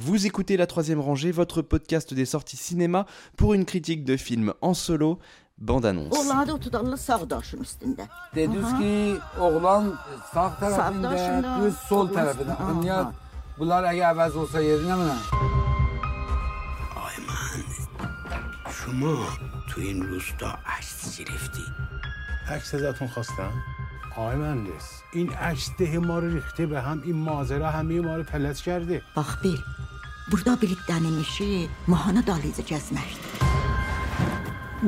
Vous écoutez la troisième rangée, votre podcast des sorties cinéma pour une critique de film en solo, bande annonce. آقای مهندس این عکس ده ما رو ریخته به هم این ماجرا همه ما رو پلت کرده Bax bil, burada birliklərin işi mahana dalıcı gəzməkdir.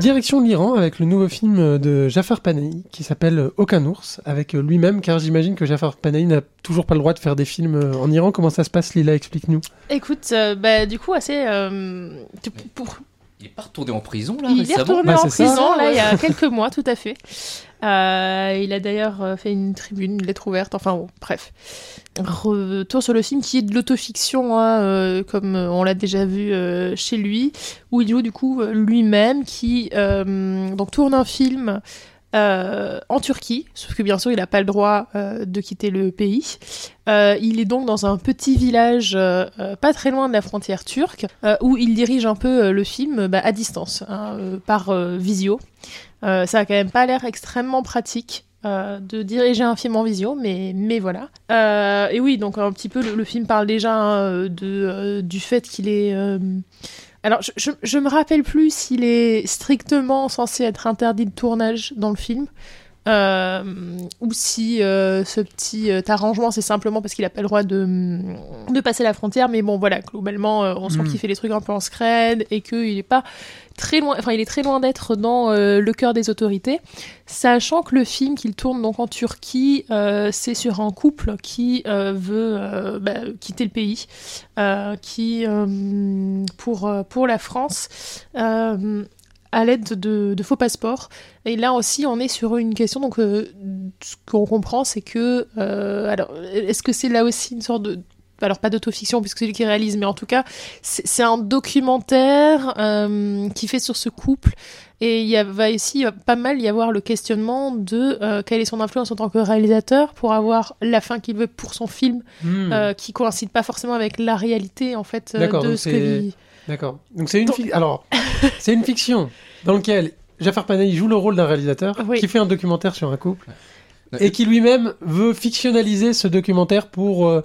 Direction l'Iran avec le nouveau film de Jafar Panahi qui s'appelle Aucun ours avec lui-même car j'imagine que Jafar Panahi n'a toujours pas le droit de faire des films en Iran. Comment ça se passe Lila Explique-nous. Écoute, euh, bah, du coup, assez. euh, tu- pour... il est pas retourné en prison là Il est récemment retourné Bah, en ça. prison, là, il y a quelques mois, tout à fait. Euh, il a d'ailleurs euh, fait une tribune, une lettre ouverte, enfin bon, bref. Retour sur le film qui est de l'autofiction, hein, euh, comme on l'a déjà vu euh, chez lui, où il joue du coup lui-même, qui donc tourne un film euh, en Turquie, sauf que bien sûr il n'a pas le droit euh, de quitter le pays. Euh, il est donc dans un petit village pas très loin de la frontière turque, où il dirige un peu le film bah, à distance, hein, par visio. Ça a quand même pas l'air extrêmement pratique. de diriger un film en visio, mais, mais voilà. Et oui, donc un petit peu, le, film parle déjà hein, de, du fait qu'il est... Alors, je, je me rappelle plus s'il est strictement censé être interdit de tournage dans le film, euh, ou si euh, ce petit euh, arrangement c'est simplement parce qu'il a pas le droit de, de passer la frontière mais bon voilà globalement on sent Mm. qu'il fait les trucs un peu en scred et qu'il est pas très loin enfin il est très loin d'être dans le cœur des autorités sachant que le film qu'il tourne donc en Turquie c'est sur un couple qui veut bah, quitter le pays qui pour pour la France à l'aide de, de faux passeports. Et là aussi, on est sur une question. Donc, euh, ce qu'on comprend, c'est que. euh, alors, est-ce que c'est là aussi une sorte de. Alors, pas d'autofiction, puisque c'est lui qui réalise, mais en tout cas, c'est un documentaire euh, qui fait sur ce couple. Et il y a, va aussi pas mal y avoir le questionnement de quelle est son influence en tant que réalisateur pour avoir la fin qu'il veut pour son film, euh, qui coïncide pas forcément avec la réalité, en fait, de ce que vit. D'accord. Donc c'est une Donc- fic- alors c'est une fiction dans laquelle Jafar Panahi joue le rôle d'un réalisateur Oui. qui fait un documentaire sur un couple Ouais. et qui lui-même veut fictionnaliser ce documentaire pour euh,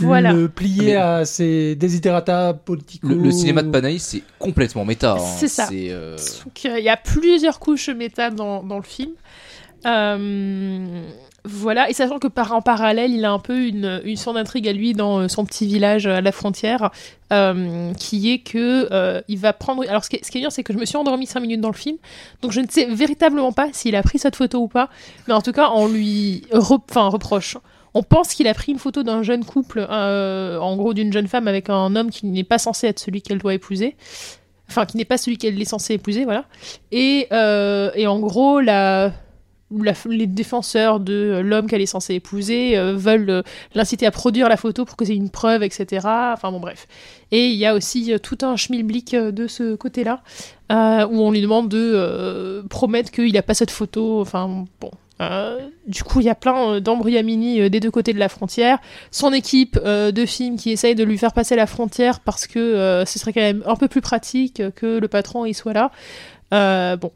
Voilà. le plier Mais- à ses desiderata politiques. Le, le cinéma de Panahi, c'est complètement méta. hein. C'est ça. euh, Donc, euh, il y a plusieurs couches méta dans, dans le film. Euh, voilà, et sachant que par en parallèle, il a un peu une, sorte d'intrigue à lui dans euh, son petit village à la frontière, euh, qui est que euh, il va prendre. Alors, ce qui est, ce qui est bien, c'est que je me suis endormie 5 minutes dans le film, donc je ne sais véritablement pas s'il a pris cette photo ou pas, mais en tout cas, on lui enfin, reproche. On pense qu'il a pris une photo d'un jeune couple, euh, en gros d'une jeune femme avec un homme qui n'est pas censé être celui qu'elle doit épouser. Enfin, qui n'est pas celui qu'elle est censée épouser, voilà. Et, euh, et en gros, la, les défenseurs de l'homme qu'elle est censée épouser euh, veulent euh, l'inciter à produire la photo pour que c'est une preuve, etc. Enfin bon, bref. Et il y a aussi euh, tout un schmilblick euh, de ce côté-là, euh, où on lui demande de euh, promettre qu'il n'a pas cette photo. Enfin bon. Euh, du coup, il y a plein euh, d'embryamini euh, des deux côtés de la frontière. Son équipe euh, de films qui essaye de lui faire passer la frontière parce que euh, ce serait quand même un peu plus pratique que le patron il soit là. Euh, bon,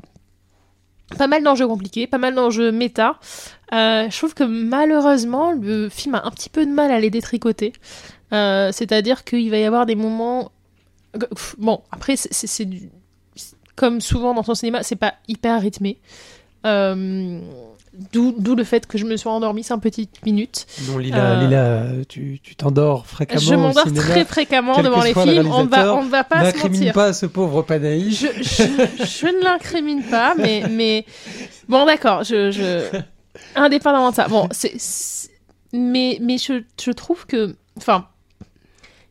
pas mal d'enjeux compliqués, pas mal d'enjeux méta. Euh, je trouve que malheureusement, le film a un petit peu de mal à les détricoter. Euh, C'est-à-dire qu'il va y avoir des moments. Bon, après, c'est-. Comme souvent dans son cinéma, c'est pas hyper rythmé. Euh, D'où le fait que je me sois endormie 5 petites minutes. Non, Lila, Euh, Lila, tu tu t'endors fréquemment Je m'endors très fréquemment devant les le films. On va, on ne va pas se mentir. pas ce pauvre Panahi. Je, je, je ne l'incrimine pas, mais, mais bon, d'accord. Je, je... Indépendamment de ça, bon, c'est- mais, mais je, je trouve que, enfin,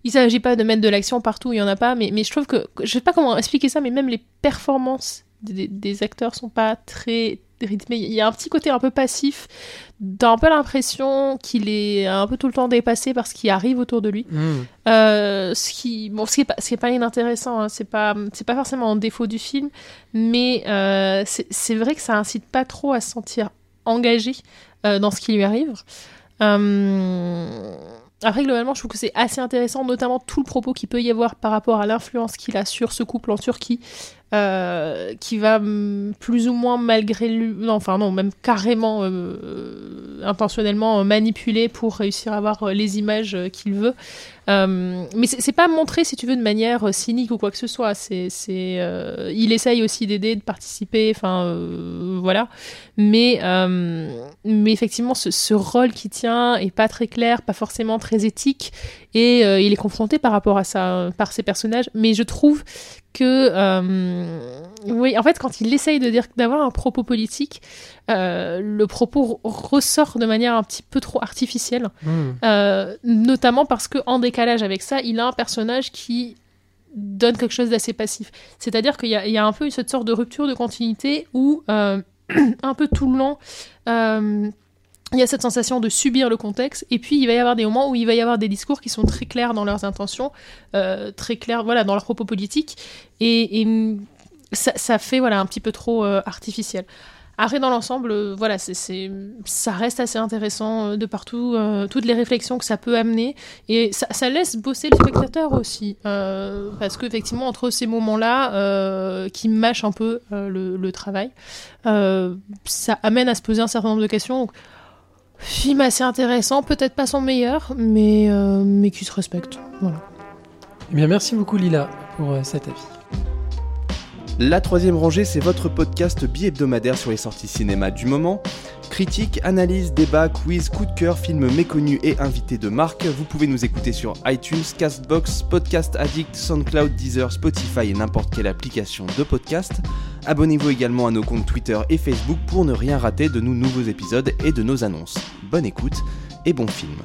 il s'agit pas de mettre de l'action partout où il y en a pas, mais, mais je trouve que, je sais pas comment expliquer ça, mais même les performances des, des acteurs sont pas très rythmées. Il y a un petit côté un peu passif. T'as un peu l'impression qu'il est un peu tout le temps dépassé par ce qui arrive autour de lui. Hmm. Euh, ce qui, bon, ce qui est pas, ce qui est pas inintéressant, hein, c'est pas, c'est pas forcément un défaut du film, mais euh, c'est vrai que ça incite pas trop à se sentir engagé euh, dans ce qui lui arrive. Après, globalement, je trouve que c'est assez intéressant, notamment tout le propos qu'il peut y avoir par rapport à l'influence qu'il a sur ce couple en Turquie, euh, qui va plus ou moins malgré lui, non, enfin non, même carrément euh, intentionnellement euh, manipuler pour réussir à avoir les images qu'il veut. Euh, mais c'est pas montré, si tu veux, de manière cynique ou quoi que ce soit. C'est, il essaye aussi d'aider, de participer, enfin voilà. Mais, effectivement, ce, ce rôle qui tient est pas très clair, pas forcément très éthique, et il est confronté par rapport à ça, par ses personnages. Mais je trouve que, euh, oui, en fait, quand il essaye de dire d'avoir un propos politique, euh, le propos ressort de manière un petit peu trop artificielle. Euh, notamment parce que en décalage avec ça, il a un personnage qui donne quelque chose d'assez passif. C'est-à-dire qu'il y, y a un peu cette sorte de rupture de continuité où un peu tout le long. Il y a cette sensation de subir le contexte, et puis il va y avoir des moments où il va y avoir des discours qui sont très clairs dans leurs intentions, euh, très clairs voilà, dans leurs propos politiques, et, ça, fait voilà, un petit peu trop euh, artificiel. Après, dans l'ensemble, euh, voilà, c'est, ça reste assez intéressant de partout, toutes les réflexions que ça peut amener, et ça, laisse bosser le spectateur aussi, parce qu'effectivement, entre ces moments-là, qui mâchent un peu le, travail, ça amène à se poser un certain nombre de questions. Film assez intéressant, peut-être pas son meilleur, mais, euh, mais qui se respecte. Voilà. Eh bien, merci beaucoup Lila pour euh, cet avis. La troisième rangée, c'est votre podcast bi-hebdomadaire sur les sorties cinéma du moment. Critique, analyse, débat, quiz, coup de cœur, films méconnus et invités de marque. Vous pouvez nous écouter sur iTunes, Castbox, Podcast Addict, SoundCloud, Deezer, Spotify et n'importe quelle application de podcast. Abonnez-vous également à nos comptes Twitter et Facebook pour ne rien rater de nos nouveaux épisodes et de nos annonces. Bonne écoute et bon film.